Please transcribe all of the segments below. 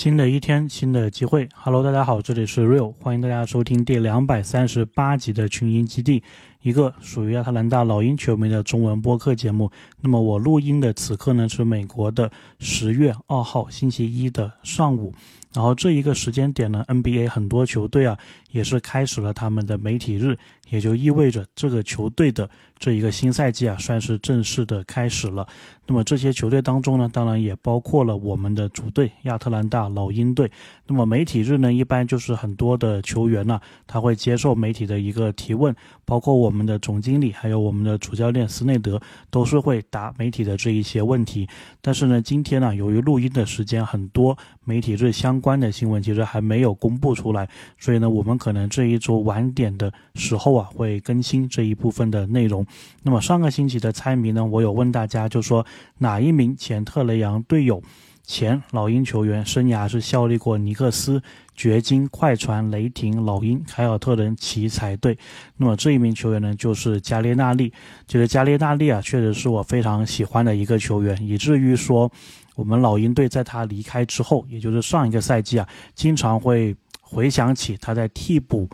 新的一天，新的机会。Hello，大家好，这里是 Real，欢迎大家收听第两百三十八集的群英基地，一个属于亚特兰大老鹰球迷的中文播客节目。那么我录音的此刻呢，是美国的十月二号星期一的上午。然后这一个时间点呢，NBA 很多球队啊，也是开始了他们的媒体日，也就意味着这个球队的这一个新赛季啊，算是正式的开始了。那么这些球队当中呢，当然也包括了我们的主队亚特兰大老鹰队。那么媒体日呢，一般就是很多的球员呢，他会接受媒体的一个提问，包括我我们的总经理，还有我们的主教练斯内德，都是会答媒体的这一些问题。但是呢，今天呢，由于录音的时间很多，媒体最相关的新闻其实还没有公布出来，所以呢，我们可能这一周晚点的时候啊，会更新这一部分的内容。那么上个星期的猜谜呢，我有问大家，就说。哪一名前特雷杨队友、前老鹰球员生涯是效力过尼克斯、掘金、快船、雷霆、老鹰、凯尔特人、奇才队？那么这一名球员呢，就是加列纳利。这个加列纳利啊，确实是我非常喜欢的一个球员，以至于说我们老鹰队在他离开之后，也就是上一个赛季啊，经常会回想起他在替补。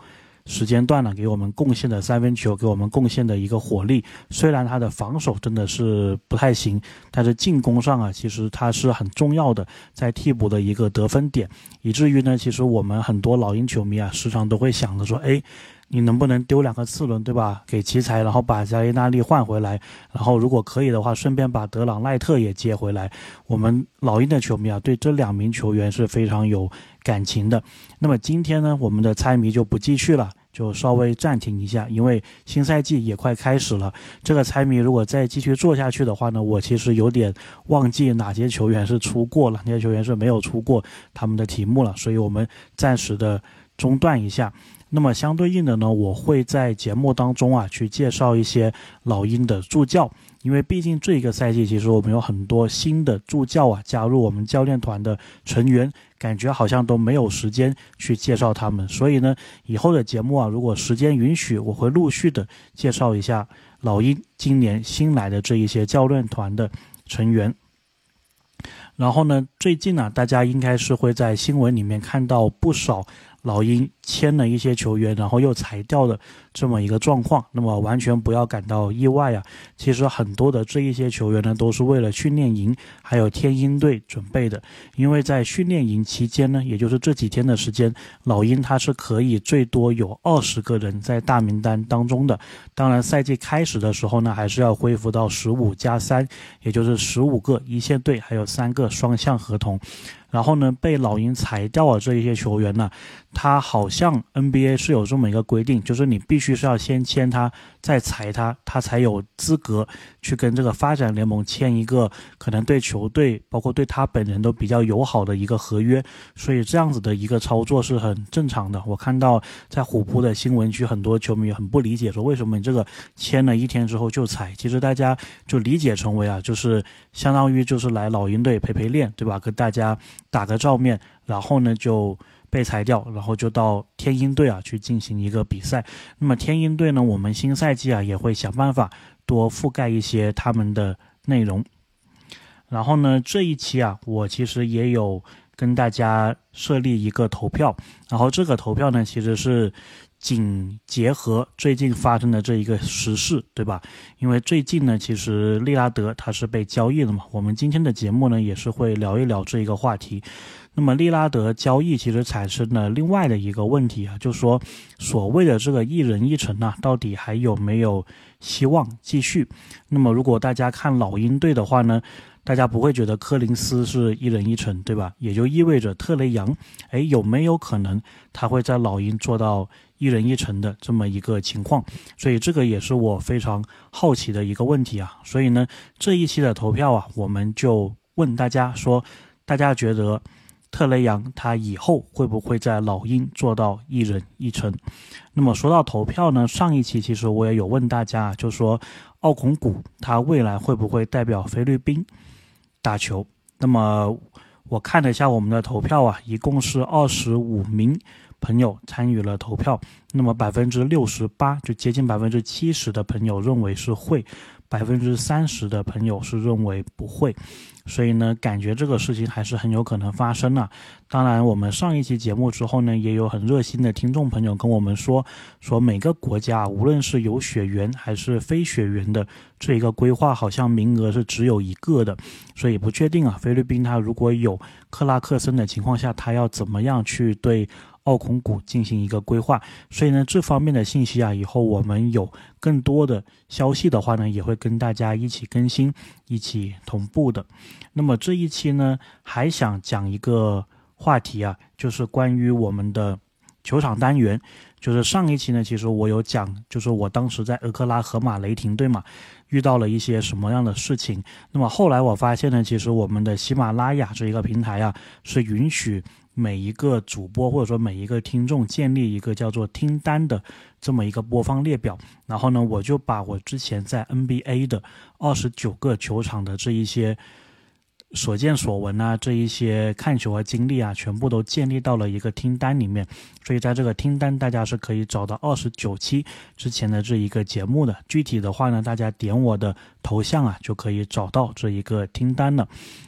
时间段呢，给我们贡献的三分球，给我们贡献的一个火力。虽然他的防守真的是不太行，但是进攻上啊，其实他是很重要的，在替补的一个得分点。以至于呢，其实我们很多老鹰球迷啊，时常都会想着说，哎，你能不能丢两个次轮，对吧？给奇才，然后把加利纳利换回来，然后如果可以的话，顺便把德朗赖特也接回来。我们老鹰的球迷啊，对这两名球员是非常有感情的。那么今天呢，我们的猜谜就不继续了。就稍微暂停一下，因为新赛季也快开始了。这个猜谜如果再继续做下去的话呢，我其实有点忘记哪些球员是出过了，哪些球员是没有出过他们的题目了，所以我们暂时的中断一下。那么相对应的呢，我会在节目当中啊去介绍一些老鹰的助教。因为毕竟这一个赛季，其实我们有很多新的助教啊加入我们教练团的成员，感觉好像都没有时间去介绍他们。所以呢，以后的节目啊，如果时间允许，我会陆续的介绍一下老鹰今年新来的这一些教练团的成员。然后呢，最近呢，大家应该是会在新闻里面看到不少。老鹰签了一些球员，然后又裁掉的这么一个状况，那么完全不要感到意外啊！其实很多的这一些球员呢，都是为了训练营还有天鹰队准备的，因为在训练营期间呢，也就是这几天的时间，老鹰他是可以最多有二十个人在大名单当中的。当然，赛季开始的时候呢，还是要恢复到十五加三，也就是十五个一线队，还有三个双向合同。然后呢，被老鹰裁掉了这一些球员呢，他好像 NBA 是有这么一个规定，就是你必须是要先签他，再裁他，他才有资格去跟这个发展联盟签一个可能对球队，包括对他本人都比较友好的一个合约。所以这样子的一个操作是很正常的。我看到在虎扑的新闻区，很多球迷很不理解，说为什么你这个签了一天之后就裁？其实大家就理解成为啊，就是相当于就是来老鹰队陪陪练，对吧？跟大家。打个照面，然后呢就被裁掉，然后就到天鹰队啊去进行一个比赛。那么天鹰队呢，我们新赛季啊也会想办法多覆盖一些他们的内容。然后呢，这一期啊，我其实也有跟大家设立一个投票，然后这个投票呢，其实是。仅结合最近发生的这一个时事，对吧？因为最近呢，其实利拉德他是被交易了嘛。我们今天的节目呢，也是会聊一聊这一个话题。那么利拉德交易其实产生了另外的一个问题啊，就是说所谓的这个一人一城啊，到底还有没有希望继续？那么如果大家看老鹰队的话呢？大家不会觉得柯林斯是一人一城，对吧？也就意味着特雷杨，哎，有没有可能他会在老鹰做到一人一城的这么一个情况？所以这个也是我非常好奇的一个问题啊。所以呢，这一期的投票啊，我们就问大家说，大家觉得特雷杨他以后会不会在老鹰做到一人一城？那么说到投票呢，上一期其实我也有问大家，就说奥孔古他未来会不会代表菲律宾？打球，那么我看了一下我们的投票啊，一共是二十五名朋友参与了投票，那么百分之六十八，就接近百分之七十的朋友认为是会，百分之三十的朋友是认为不会。所以呢，感觉这个事情还是很有可能发生的。当然，我们上一期节目之后呢，也有很热心的听众朋友跟我们说，说每个国家无论是有血缘还是非血缘的这一个规划，好像名额是只有一个的，所以不确定啊。菲律宾它如果有克拉克森的情况下，他要怎么样去对？奥孔谷进行一个规划，所以呢，这方面的信息啊，以后我们有更多的消息的话呢，也会跟大家一起更新，一起同步的。那么这一期呢，还想讲一个话题啊，就是关于我们的球场单元。就是上一期呢，其实我有讲，就是我当时在俄克拉荷马雷霆队嘛，遇到了一些什么样的事情。那么后来我发现呢，其实我们的喜马拉雅这一个平台啊，是允许。每一个主播或者说每一个听众建立一个叫做听单的这么一个播放列表，然后呢，我就把我之前在 NBA 的二十九个球场的这一些。所见所闻啊，这一些看球和经历啊，全部都建立到了一个听单里面。所以在这个听单，大家是可以找到二十九期之前的这一个节目的。具体的话呢，大家点我的头像啊，就可以找到这一个听单了。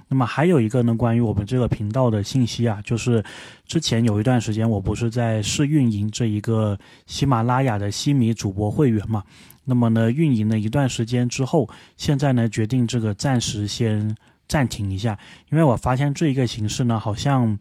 那么还有一个呢，关于我们这个频道的信息啊，就是之前有一段时间，我不是在试运营这一个喜马拉雅的西米主播会员嘛？那么呢，运营了一段时间之后，现在呢，决定这个暂时先。暂停一下，因为我发现这一个形式呢，好像。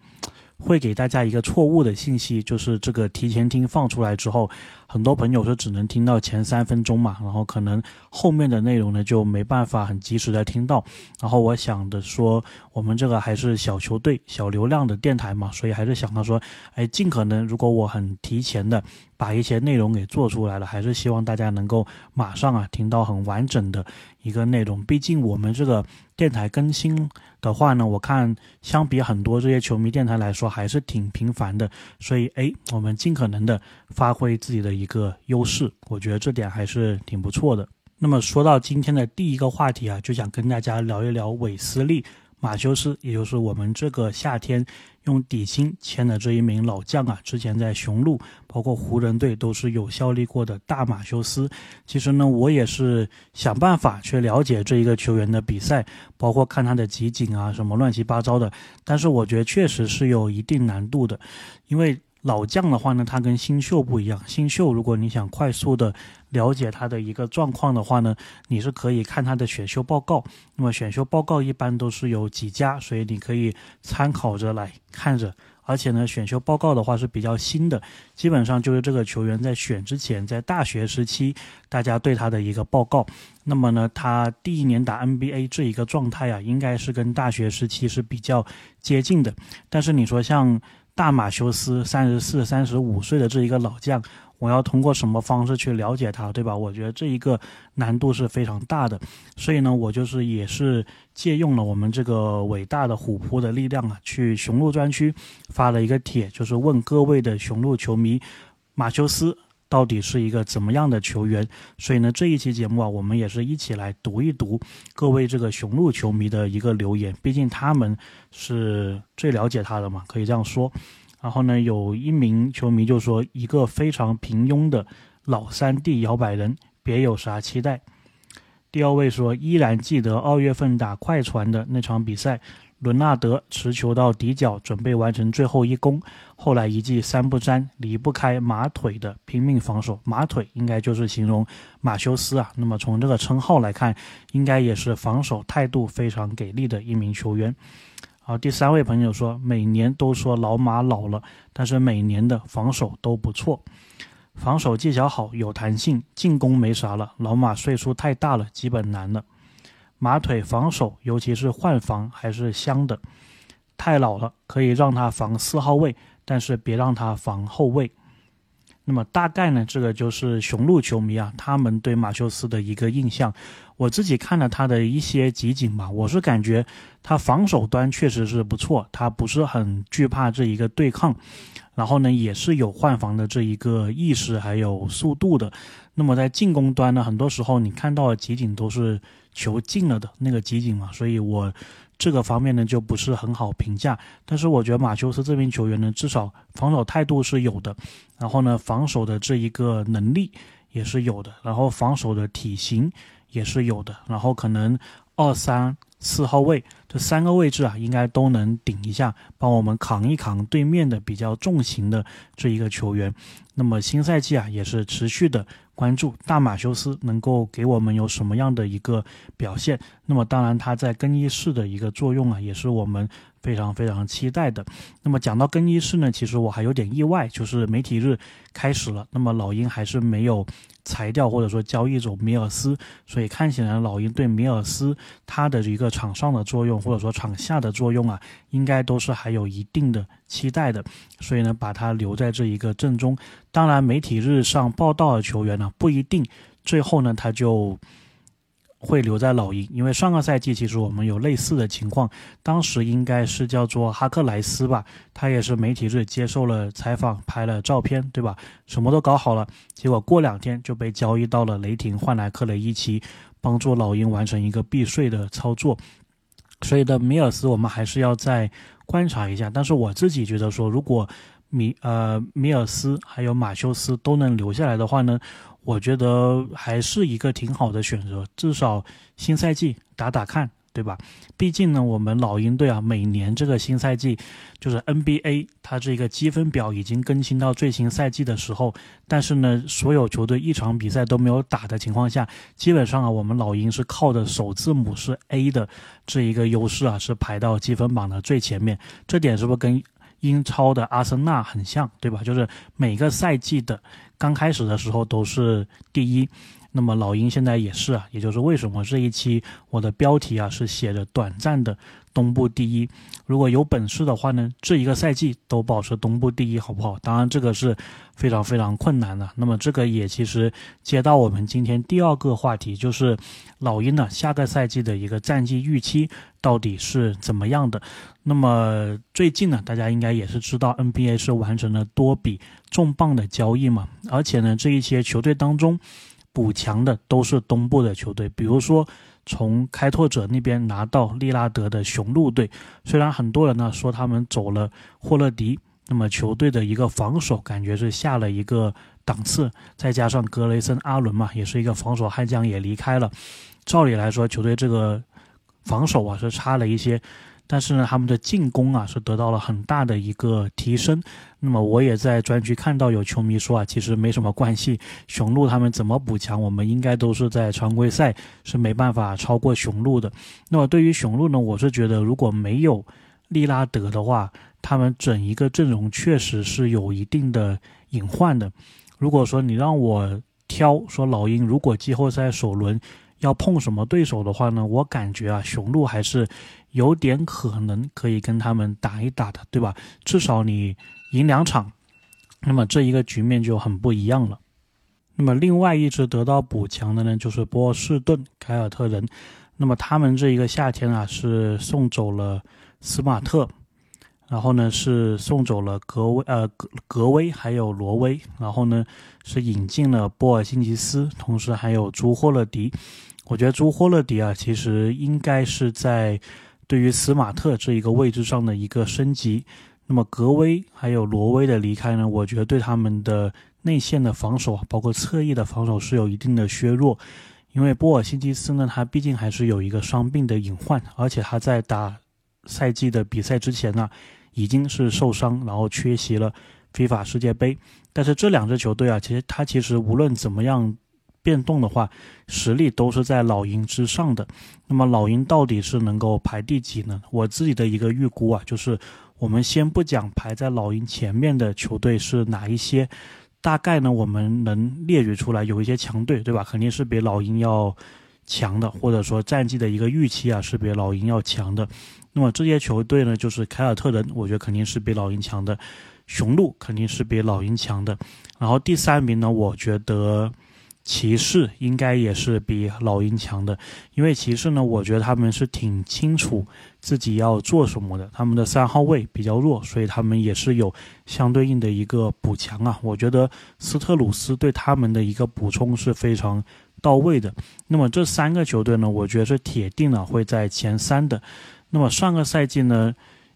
会给大家一个错误的信息，就是这个提前听放出来之后，很多朋友是只能听到前三分钟嘛，然后可能后面的内容呢就没办法很及时的听到。然后我想的说，我们这个还是小球队、小流量的电台嘛，所以还是想到说，哎，尽可能如果我很提前的把一些内容给做出来了，还是希望大家能够马上啊听到很完整的一个内容。毕竟我们这个电台更新。的话呢，我看相比很多这些球迷电台来说，还是挺频繁的。所以，哎，我们尽可能的发挥自己的一个优势，我觉得这点还是挺不错的。那么，说到今天的第一个话题啊，就想跟大家聊一聊韦斯利。马修斯，也就是我们这个夏天用底薪签的这一名老将啊，之前在雄鹿，包括湖人队都是有效力过的大马修斯。其实呢，我也是想办法去了解这一个球员的比赛，包括看他的集锦啊，什么乱七八糟的。但是我觉得确实是有一定难度的，因为。老将的话呢，他跟新秀不一样。新秀，如果你想快速的了解他的一个状况的话呢，你是可以看他的选秀报告。那么选秀报告一般都是有几家，所以你可以参考着来看着。而且呢，选秀报告的话是比较新的，基本上就是这个球员在选之前，在大学时期大家对他的一个报告。那么呢，他第一年打 NBA 这一个状态啊，应该是跟大学时期是比较接近的。但是你说像。大马修斯三十四、三十五岁的这一个老将，我要通过什么方式去了解他，对吧？我觉得这一个难度是非常大的，所以呢，我就是也是借用了我们这个伟大的虎扑的力量啊，去雄鹿专区发了一个帖，就是问各位的雄鹿球迷，马修斯。到底是一个怎么样的球员？所以呢，这一期节目啊，我们也是一起来读一读各位这个雄鹿球迷的一个留言，毕竟他们是最了解他的嘛，可以这样说。然后呢，有一名球迷就说：“一个非常平庸的老三 D 摇摆人，别有啥期待。”第二位说：“依然记得二月份打快船的那场比赛。”伦纳德持球到底角，准备完成最后一攻。后来一记三不沾，离不开马腿的拼命防守。马腿应该就是形容马修斯啊。那么从这个称号来看，应该也是防守态度非常给力的一名球员。好，第三位朋友说，每年都说老马老了，但是每年的防守都不错，防守技巧好，有弹性，进攻没啥了。老马岁数太大了，基本难了。马腿防守，尤其是换防还是香的。太老了，可以让他防四号位，但是别让他防后卫。那么大概呢，这个就是雄鹿球迷啊，他们对马修斯的一个印象。我自己看了他的一些集锦吧，我是感觉他防守端确实是不错，他不是很惧怕这一个对抗，然后呢，也是有换防的这一个意识还有速度的。那么在进攻端呢，很多时候你看到的集锦都是球进了的那个集锦嘛，所以我。这个方面呢就不是很好评价，但是我觉得马修斯这名球员呢，至少防守态度是有的，然后呢，防守的这一个能力也是有的，然后防守的体型也是有的，然后可能二三四号位这三个位置啊，应该都能顶一下，帮我们扛一扛对面的比较重型的这一个球员。那么新赛季啊，也是持续的关注大马修斯能够给我们有什么样的一个表现。那么当然他在更衣室的一个作用啊，也是我们。非常非常期待的。那么讲到更衣室呢，其实我还有点意外，就是媒体日开始了，那么老鹰还是没有裁掉或者说交易走米尔斯，所以看起来老鹰对米尔斯他的一个场上的作用或者说场下的作用啊，应该都是还有一定的期待的，所以呢，把他留在这一个阵中。当然，媒体日上报道的球员呢，不一定最后呢他就。会留在老鹰，因为上个赛季其实我们有类似的情况，当时应该是叫做哈克莱斯吧，他也是媒体日接受了采访，拍了照片，对吧？什么都搞好了，结果过两天就被交易到了雷霆，换来克雷伊奇，帮助老鹰完成一个避税的操作。所以的米尔斯我们还是要再观察一下，但是我自己觉得说，如果米呃米尔斯还有马修斯都能留下来的话呢？我觉得还是一个挺好的选择，至少新赛季打打看，对吧？毕竟呢，我们老鹰队啊，每年这个新赛季就是 NBA 它这个积分表已经更新到最新赛季的时候，但是呢，所有球队一场比赛都没有打的情况下，基本上啊，我们老鹰是靠的首字母是 A 的这一个优势啊，是排到积分榜的最前面。这点是不是跟英超的阿森纳很像，对吧？就是每个赛季的。刚开始的时候都是第一，那么老鹰现在也是啊，也就是为什么这一期我的标题啊是写着短暂的东部第一。如果有本事的话呢，这一个赛季都保持东部第一，好不好？当然这个是非常非常困难的。那么这个也其实接到我们今天第二个话题，就是老鹰呢下个赛季的一个战绩预期到底是怎么样的？那么最近呢，大家应该也是知道 NBA 是完成了多笔。重磅的交易嘛，而且呢，这一些球队当中补强的都是东部的球队，比如说从开拓者那边拿到利拉德的雄鹿队，虽然很多人呢说他们走了霍勒迪，那么球队的一个防守感觉是下了一个档次，再加上格雷森阿伦嘛，也是一个防守悍将也离开了，照理来说球队这个防守啊是差了一些。但是呢，他们的进攻啊是得到了很大的一个提升。那么我也在专区看到有球迷说啊，其实没什么关系，雄鹿他们怎么补强，我们应该都是在常规赛是没办法超过雄鹿的。那么对于雄鹿呢，我是觉得如果没有利拉德的话，他们整一个阵容确实是有一定的隐患的。如果说你让我挑，说老鹰如果季后赛首轮要碰什么对手的话呢，我感觉啊，雄鹿还是。有点可能可以跟他们打一打的，对吧？至少你赢两场，那么这一个局面就很不一样了。那么另外一支得到补强的呢，就是波士顿凯尔特人。那么他们这一个夏天啊，是送走了斯马特，然后呢是送走了格威呃格格威还有罗威，然后呢是引进了波尔辛吉斯，同时还有朱霍勒迪。我觉得朱霍勒迪啊，其实应该是在。对于斯马特这一个位置上的一个升级，那么格威还有罗威的离开呢？我觉得对他们的内线的防守，包括侧翼的防守是有一定的削弱。因为波尔辛吉斯呢，他毕竟还是有一个伤病的隐患，而且他在打赛季的比赛之前呢，已经是受伤，然后缺席了非法世界杯。但是这两支球队啊，其实他其实无论怎么样。变动的话，实力都是在老鹰之上的。那么老鹰到底是能够排第几呢？我自己的一个预估啊，就是我们先不讲排在老鹰前面的球队是哪一些，大概呢我们能列举出来有一些强队，对吧？肯定是比老鹰要强的，或者说战绩的一个预期啊是比老鹰要强的。那么这些球队呢，就是凯尔特人，我觉得肯定是比老鹰强的；雄鹿肯定是比老鹰强的。然后第三名呢，我觉得。骑士应该也是比老鹰强的，因为骑士呢，我觉得他们是挺清楚自己要做什么的。他们的三号位比较弱，所以他们也是有相对应的一个补强啊。我觉得斯特鲁斯对他们的一个补充是非常到位的。那么这三个球队呢，我觉得是铁定了会在前三的。那么上个赛季呢，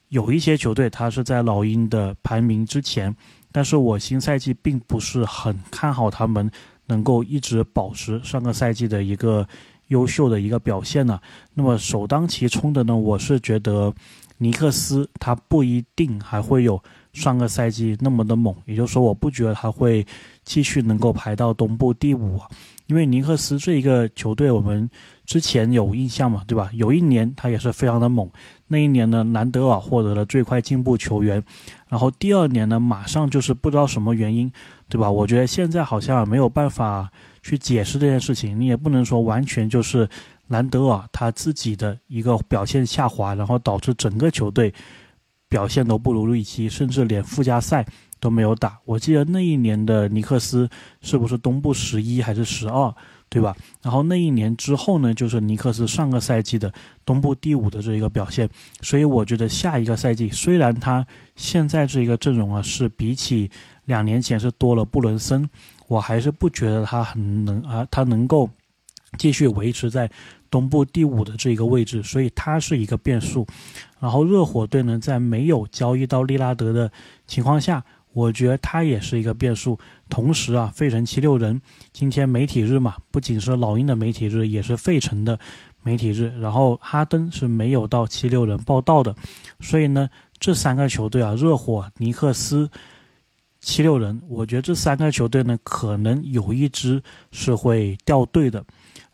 有一些球队他是在老鹰的排名之前，但是我新赛季并不是很看好他们。能够一直保持上个赛季的一个优秀的一个表现呢。那么首当其冲的呢，我是觉得尼克斯他不一定还会有上个赛季那么的猛，也就是说，我不觉得他会继续能够排到东部第五，因为尼克斯这一个球队我们之前有印象嘛，对吧？有一年他也是非常的猛，那一年呢，兰德尔获得了最快进步球员，然后第二年呢，马上就是不知道什么原因，对吧？我觉得现在好像没有办法。去解释这件事情，你也不能说完全就是兰德尔他自己的一个表现下滑，然后导致整个球队表现都不如预期，甚至连附加赛都没有打。我记得那一年的尼克斯是不是东部十一还是十二，对吧？然后那一年之后呢，就是尼克斯上个赛季的东部第五的这一个表现。所以我觉得下一个赛季，虽然他现在这一个阵容啊是比起两年前是多了布伦森。我还是不觉得他很能啊，他能够继续维持在东部第五的这一个位置，所以他是一个变数。然后热火队呢，在没有交易到利拉德的情况下，我觉得他也是一个变数。同时啊，费城七六人今天媒体日嘛，不仅是老鹰的媒体日，也是费城的媒体日。然后哈登是没有到七六人报道的，所以呢，这三个球队啊，热火、尼克斯。七六人，我觉得这三个球队呢，可能有一支是会掉队的。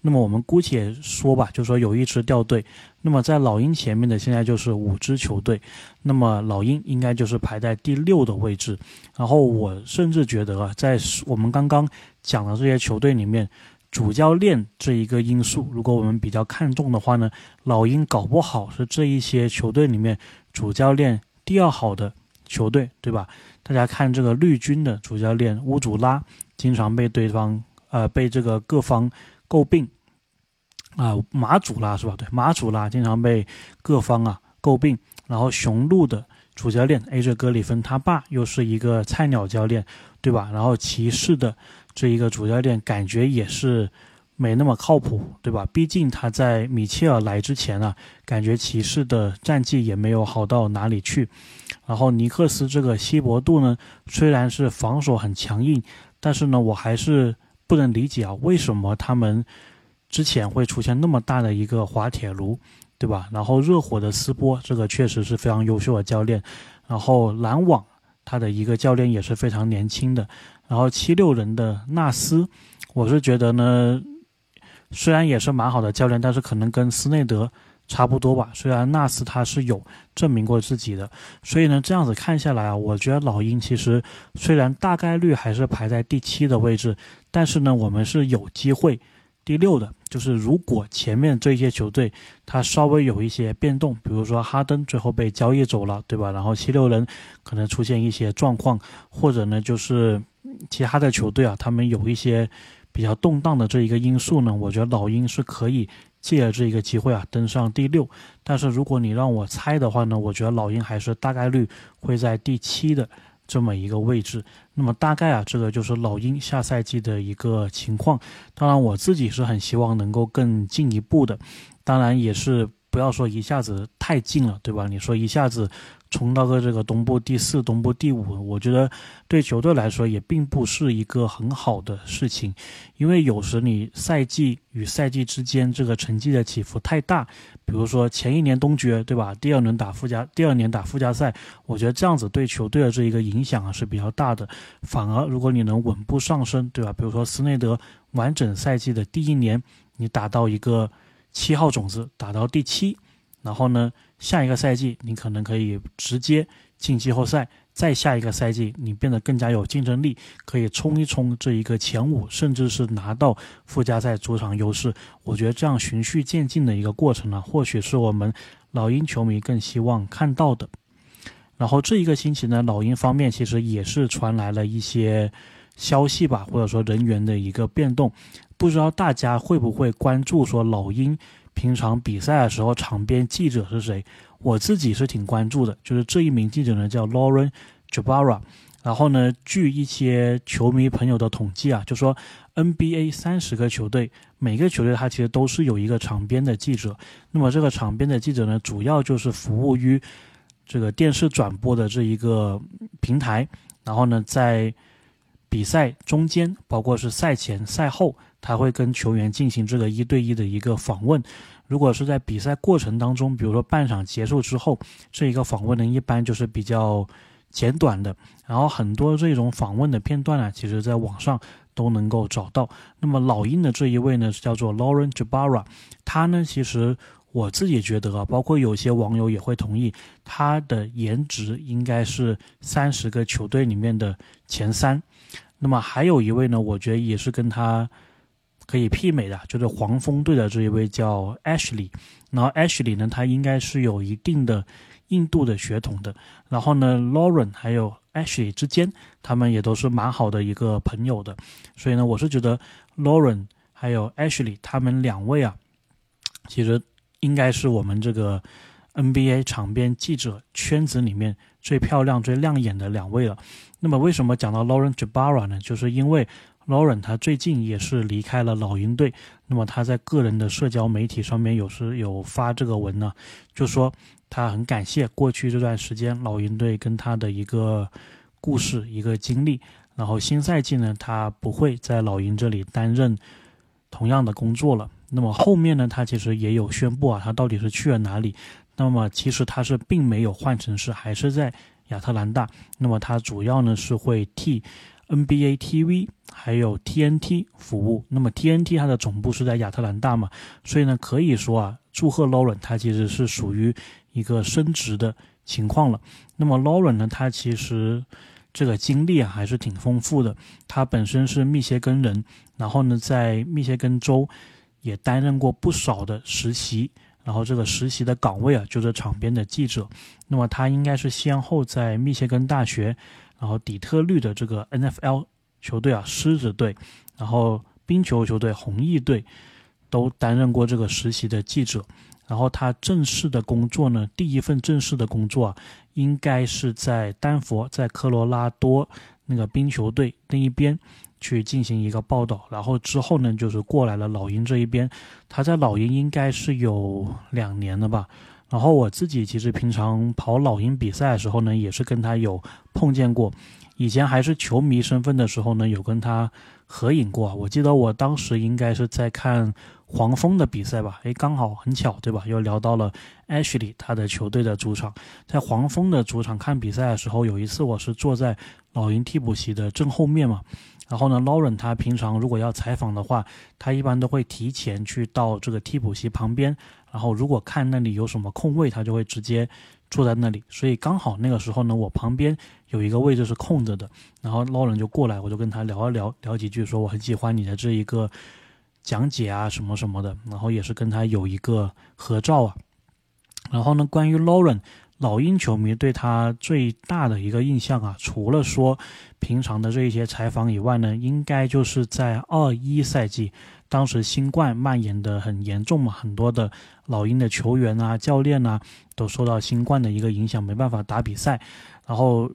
那么我们姑且说吧，就说有一支掉队。那么在老鹰前面的现在就是五支球队，那么老鹰应该就是排在第六的位置。然后我甚至觉得啊，在我们刚刚讲的这些球队里面，主教练这一个因素，如果我们比较看重的话呢，老鹰搞不好是这一些球队里面主教练第二好的球队，对吧？大家看这个绿军的主教练乌祖拉，经常被对方呃被这个各方诟病啊，马祖拉是吧？对，马祖拉经常被各方啊诟病。然后雄鹿的主教练 AJ 格里芬他爸又是一个菜鸟教练，对吧？然后骑士的这一个主教练感觉也是没那么靠谱，对吧？毕竟他在米切尔来之前啊，感觉骑士的战绩也没有好到哪里去。然后尼克斯这个希伯杜呢，虽然是防守很强硬，但是呢，我还是不能理解啊，为什么他们之前会出现那么大的一个滑铁卢，对吧？然后热火的斯波，这个确实是非常优秀的教练。然后篮网他的一个教练也是非常年轻的。然后七六人的纳斯，我是觉得呢，虽然也是蛮好的教练，但是可能跟斯内德。差不多吧，虽然纳斯他是有证明过自己的，所以呢，这样子看下来啊，我觉得老鹰其实虽然大概率还是排在第七的位置，但是呢，我们是有机会第六的。就是如果前面这些球队他稍微有一些变动，比如说哈登最后被交易走了，对吧？然后七六人可能出现一些状况，或者呢，就是其他的球队啊，他们有一些比较动荡的这一个因素呢，我觉得老鹰是可以。借了这一个机会啊，登上第六。但是如果你让我猜的话呢，我觉得老鹰还是大概率会在第七的这么一个位置。那么大概啊，这个就是老鹰下赛季的一个情况。当然，我自己是很希望能够更进一步的。当然，也是不要说一下子太近了，对吧？你说一下子。冲到个这个东部第四、东部第五，我觉得对球队来说也并不是一个很好的事情，因为有时你赛季与赛季之间这个成绩的起伏太大，比如说前一年东决，对吧？第二轮打附加，第二年打附加赛，我觉得这样子对球队的这一个影响啊是比较大的。反而如果你能稳步上升，对吧？比如说斯内德完整赛季的第一年，你打到一个七号种子，打到第七。然后呢，下一个赛季你可能可以直接进季后赛，再下一个赛季你变得更加有竞争力，可以冲一冲这一个前五，甚至是拿到附加赛主场优势。我觉得这样循序渐进的一个过程呢，或许是我们老鹰球迷更希望看到的。然后这一个星期呢，老鹰方面其实也是传来了一些消息吧，或者说人员的一个变动，不知道大家会不会关注说老鹰。平常比赛的时候，场边记者是谁？我自己是挺关注的，就是这一名记者呢叫 Lauren Jabara。然后呢，据一些球迷朋友的统计啊，就说 NBA 三十个球队，每个球队他其实都是有一个场边的记者。那么这个场边的记者呢，主要就是服务于这个电视转播的这一个平台。然后呢，在比赛中间，包括是赛前、赛后，他会跟球员进行这个一对一的一个访问。如果是在比赛过程当中，比如说半场结束之后，这一个访问呢，一般就是比较简短的。然后很多这种访问的片段呢，其实在网上都能够找到。那么老鹰的这一位呢，是叫做 Lauren Jabara，他呢，其实我自己觉得啊，包括有些网友也会同意，他的颜值应该是三十个球队里面的前三。那么还有一位呢，我觉得也是跟他可以媲美的，就是黄蜂队的这一位叫 Ashley。然后 Ashley 呢，他应该是有一定的印度的血统的。然后呢，Lauren 还有 Ashley 之间，他们也都是蛮好的一个朋友的。所以呢，我是觉得 Lauren 还有 Ashley 他们两位啊，其实应该是我们这个 NBA 场边记者圈子里面最漂亮、最亮眼的两位了。那么为什么讲到 Lauren Jabara 呢？就是因为 Lauren 他最近也是离开了老鹰队。那么他在个人的社交媒体上面有时有发这个文呢，就说他很感谢过去这段时间老鹰队跟他的一个故事、一个经历。然后新赛季呢，他不会在老鹰这里担任同样的工作了。那么后面呢，他其实也有宣布啊，他到底是去了哪里？那么其实他是并没有换城市，还是在。亚特兰大，那么它主要呢是会替 NBA TV 还有 TNT 服务。那么 TNT 它的总部是在亚特兰大嘛，所以呢可以说啊，祝贺 Lauren，他其实是属于一个升职的情况了。那么 Lauren 呢，他其实这个经历啊还是挺丰富的。他本身是密歇根人，然后呢在密歇根州也担任过不少的实习。然后这个实习的岗位啊，就是场边的记者。那么他应该是先后在密歇根大学，然后底特律的这个 NFL 球队啊，狮子队，然后冰球球队红翼队，都担任过这个实习的记者。然后他正式的工作呢，第一份正式的工作啊，应该是在丹佛，在科罗拉多那个冰球队那一边。去进行一个报道，然后之后呢，就是过来了老鹰这一边。他在老鹰应该是有两年了吧。然后我自己其实平常跑老鹰比赛的时候呢，也是跟他有碰见过。以前还是球迷身份的时候呢，有跟他合影过。我记得我当时应该是在看黄蜂的比赛吧？诶，刚好很巧，对吧？又聊到了 Ashley 他的球队的主场，在黄蜂的主场看比赛的时候，有一次我是坐在老鹰替补席的正后面嘛。然后呢，Lauren 他平常如果要采访的话，他一般都会提前去到这个替补席旁边，然后如果看那里有什么空位，他就会直接坐在那里。所以刚好那个时候呢，我旁边有一个位置是空着的，然后 Lauren 就过来，我就跟他聊一聊，聊几句，说我很喜欢你的这一个讲解啊，什么什么的，然后也是跟他有一个合照啊。然后呢，关于 Lauren。老鹰球迷对他最大的一个印象啊，除了说平常的这一些采访以外呢，应该就是在二一赛季，当时新冠蔓延的很严重嘛，很多的老鹰的球员啊、教练啊都受到新冠的一个影响，没办法打比赛。然后，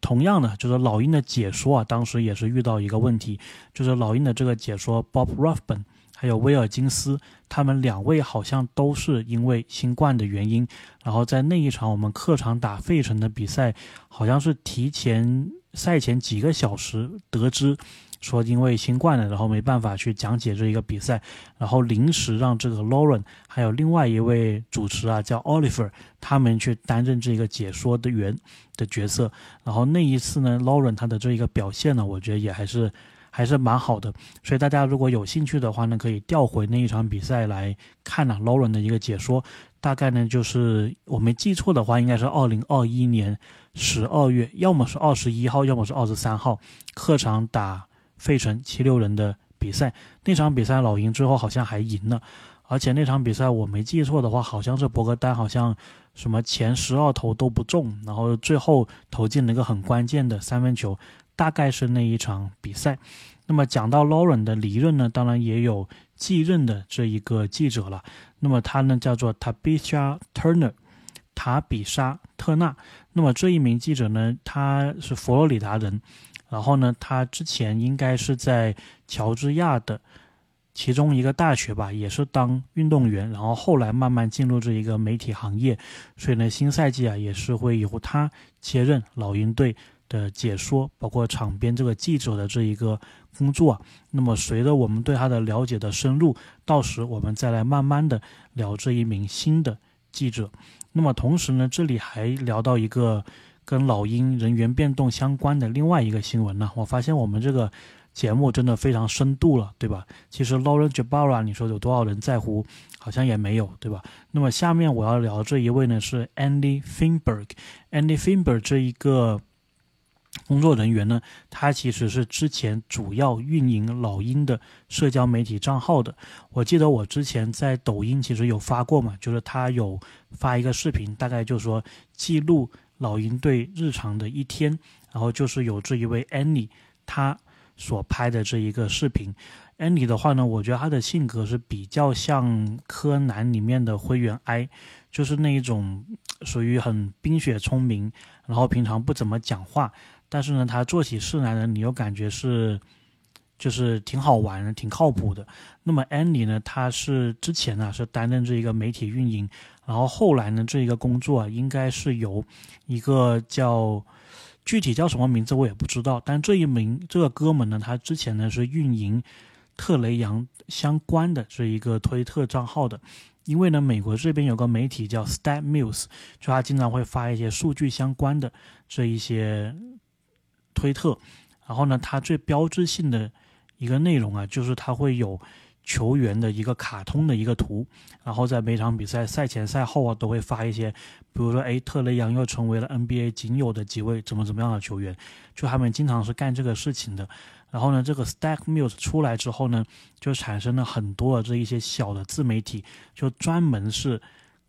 同样的，就是老鹰的解说啊，当时也是遇到一个问题，就是老鹰的这个解说 Bob Ruffin。还有威尔金斯，他们两位好像都是因为新冠的原因，然后在那一场我们客场打费城的比赛，好像是提前赛前几个小时得知，说因为新冠了，然后没办法去讲解这一个比赛，然后临时让这个 Lauren 还有另外一位主持啊叫 Oliver 他们去担任这个解说的员的角色，然后那一次呢，Lauren 他的这一个表现呢，我觉得也还是。还是蛮好的，所以大家如果有兴趣的话呢，可以调回那一场比赛来看呢。Lauren 的一个解说，大概呢就是我没记错的话，应该是二零二一年十二月，要么是二十一号，要么是二十三号，客场打费城七六人的比赛。那场比赛老鹰最后好像还赢了，而且那场比赛我没记错的话，好像是博格丹好像什么前十二投都不中，然后最后投进了一个很关键的三分球。大概是那一场比赛。那么讲到 Lauren 的离任呢，当然也有继任的这一个记者了。那么他呢叫做 Tabitha Turner，塔比莎特纳。那么这一名记者呢，他是佛罗里达人，然后呢，他之前应该是在乔治亚的其中一个大学吧，也是当运动员，然后后来慢慢进入这一个媒体行业。所以呢，新赛季啊，也是会由他接任老鹰队。的解说，包括场边这个记者的这一个工作。那么随着我们对他的了解的深入，到时我们再来慢慢的聊这一名新的记者。那么同时呢，这里还聊到一个跟老鹰人员变动相关的另外一个新闻呢。我发现我们这个。节目真的非常深度了，对吧？其实 Lauren Jabara，你说有多少人在乎？好像也没有，对吧？那么下面我要聊这一位呢，是 Andy Finberg。Andy Finberg 这一个工作人员呢，他其实是之前主要运营老鹰的社交媒体账号的。我记得我之前在抖音其实有发过嘛，就是他有发一个视频，大概就是说记录老鹰队日常的一天，然后就是有这一位 Andy，他。所拍的这一个视频，安妮的话呢，我觉得他的性格是比较像柯南里面的灰原哀，就是那一种属于很冰雪聪明，然后平常不怎么讲话，但是呢，他做起事来呢，你又感觉是就是挺好玩的，挺靠谱的。那么安妮呢，她是之前呢是担任这一个媒体运营，然后后来呢这一个工作啊，应该是由一个叫。具体叫什么名字我也不知道，但这一名这个哥们呢，他之前呢是运营特雷杨相关的这一个推特账号的，因为呢，美国这边有个媒体叫 Stat News，就他经常会发一些数据相关的这一些推特，然后呢，他最标志性的一个内容啊，就是他会有。球员的一个卡通的一个图，然后在每场比赛赛前赛后啊，都会发一些，比如说，哎，特雷杨又成为了 NBA 仅有的几位怎么怎么样的球员，就他们经常是干这个事情的。然后呢，这个 Stack News 出来之后呢，就产生了很多的这一些小的自媒体，就专门是。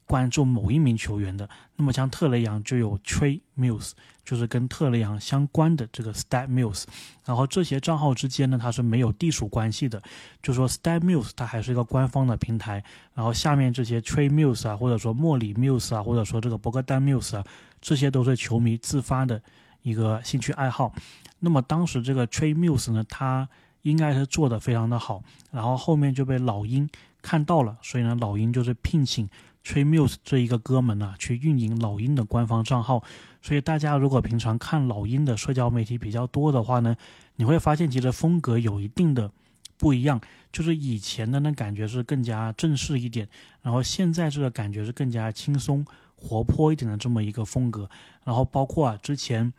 关注某一名球员的，那么像特雷杨就有 Trey Mills，就是跟特雷杨相关的这个 Stat Mills，然后这些账号之间呢，它是没有隶属关系的，就说 Stat Mills 它还是一个官方的平台，然后下面这些 Trey Mills 啊，或者说莫里 Mills 啊，或者说这个博格丹 Mills 啊，这些都是球迷自发的一个兴趣爱好。那么当时这个 Trey Mills 呢，他应该是做的非常的好，然后后面就被老鹰看到了，所以呢，老鹰就是聘请。吹 Muse 这一个哥们呢，去运营老鹰的官方账号，所以大家如果平常看老鹰的社交媒体比较多的话呢，你会发现其实风格有一定的不一样，就是以前的那感觉是更加正式一点，然后现在这个感觉是更加轻松活泼一点的这么一个风格，然后包括啊之前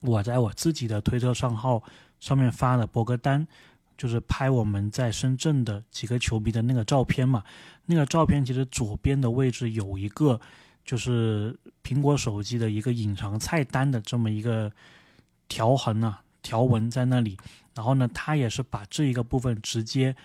我在我自己的推特账号上面发的博格丹。就是拍我们在深圳的几个球迷的那个照片嘛，那个照片其实左边的位置有一个，就是苹果手机的一个隐藏菜单的这么一个条痕啊条纹在那里，然后呢，他也是把这一个部分直接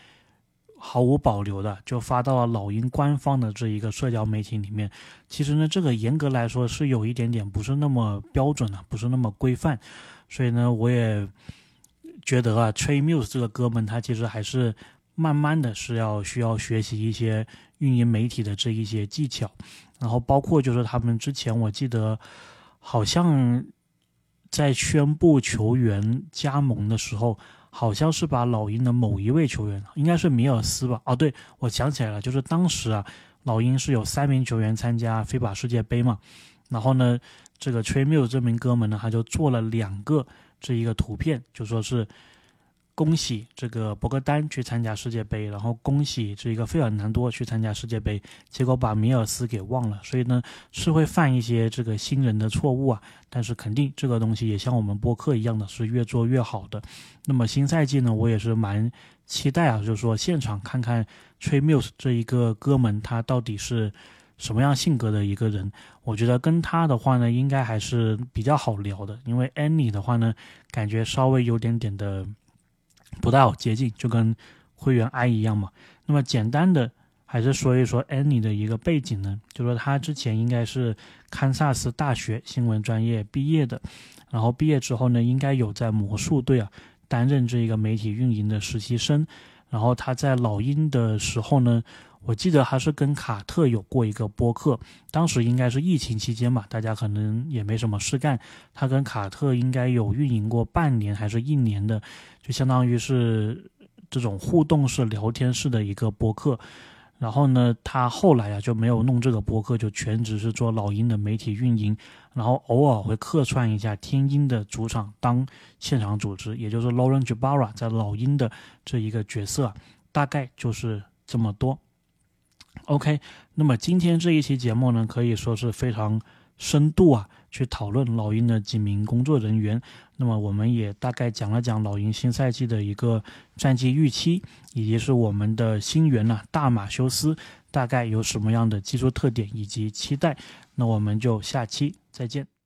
毫无保留的就发到了老鹰官方的这一个社交媒体里面。其实呢，这个严格来说是有一点点不是那么标准的，不是那么规范，所以呢，我也。觉得啊，Trey Muse 这个哥们，他其实还是慢慢的是要需要学习一些运营媒体的这一些技巧，然后包括就是他们之前我记得好像在宣布球员加盟的时候，好像是把老鹰的某一位球员，应该是米尔斯吧？哦，对，我想起来了，就是当时啊，老鹰是有三名球员参加非法世界杯嘛，然后呢，这个 t r e Muse 这名哥们呢，他就做了两个。这一个图片就说是恭喜这个博格丹去参加世界杯，然后恭喜这一个费尔南多去参加世界杯，结果把米尔斯给忘了，所以呢是会犯一些这个新人的错误啊，但是肯定这个东西也像我们播客一样的是越做越好的。那么新赛季呢，我也是蛮期待啊，就是说现场看看吹 Muse 这一个哥们他到底是。什么样性格的一个人？我觉得跟他的话呢，应该还是比较好聊的。因为 Annie 的话呢，感觉稍微有点点的不太好接近，就跟会员 I 一样嘛。那么简单的还是说一说 Annie 的一个背景呢，就说他之前应该是堪萨斯大学新闻专业毕业的，然后毕业之后呢，应该有在魔术队啊担任这一个媒体运营的实习生。然后他在老鹰的时候呢。我记得还是跟卡特有过一个播客，当时应该是疫情期间嘛，大家可能也没什么事干。他跟卡特应该有运营过半年还是一年的，就相当于是这种互动式聊天式的一个播客。然后呢，他后来啊就没有弄这个播客，就全职是做老鹰的媒体运营，然后偶尔会客串一下天鹰的主场当现场组织，也就是 Lauren Jabara 在老鹰的这一个角色，大概就是这么多。OK，那么今天这一期节目呢，可以说是非常深度啊，去讨论老鹰的几名工作人员。那么我们也大概讲了讲老鹰新赛季的一个战绩预期，以及是我们的新援呐大马修斯大概有什么样的技术特点以及期待。那我们就下期再见。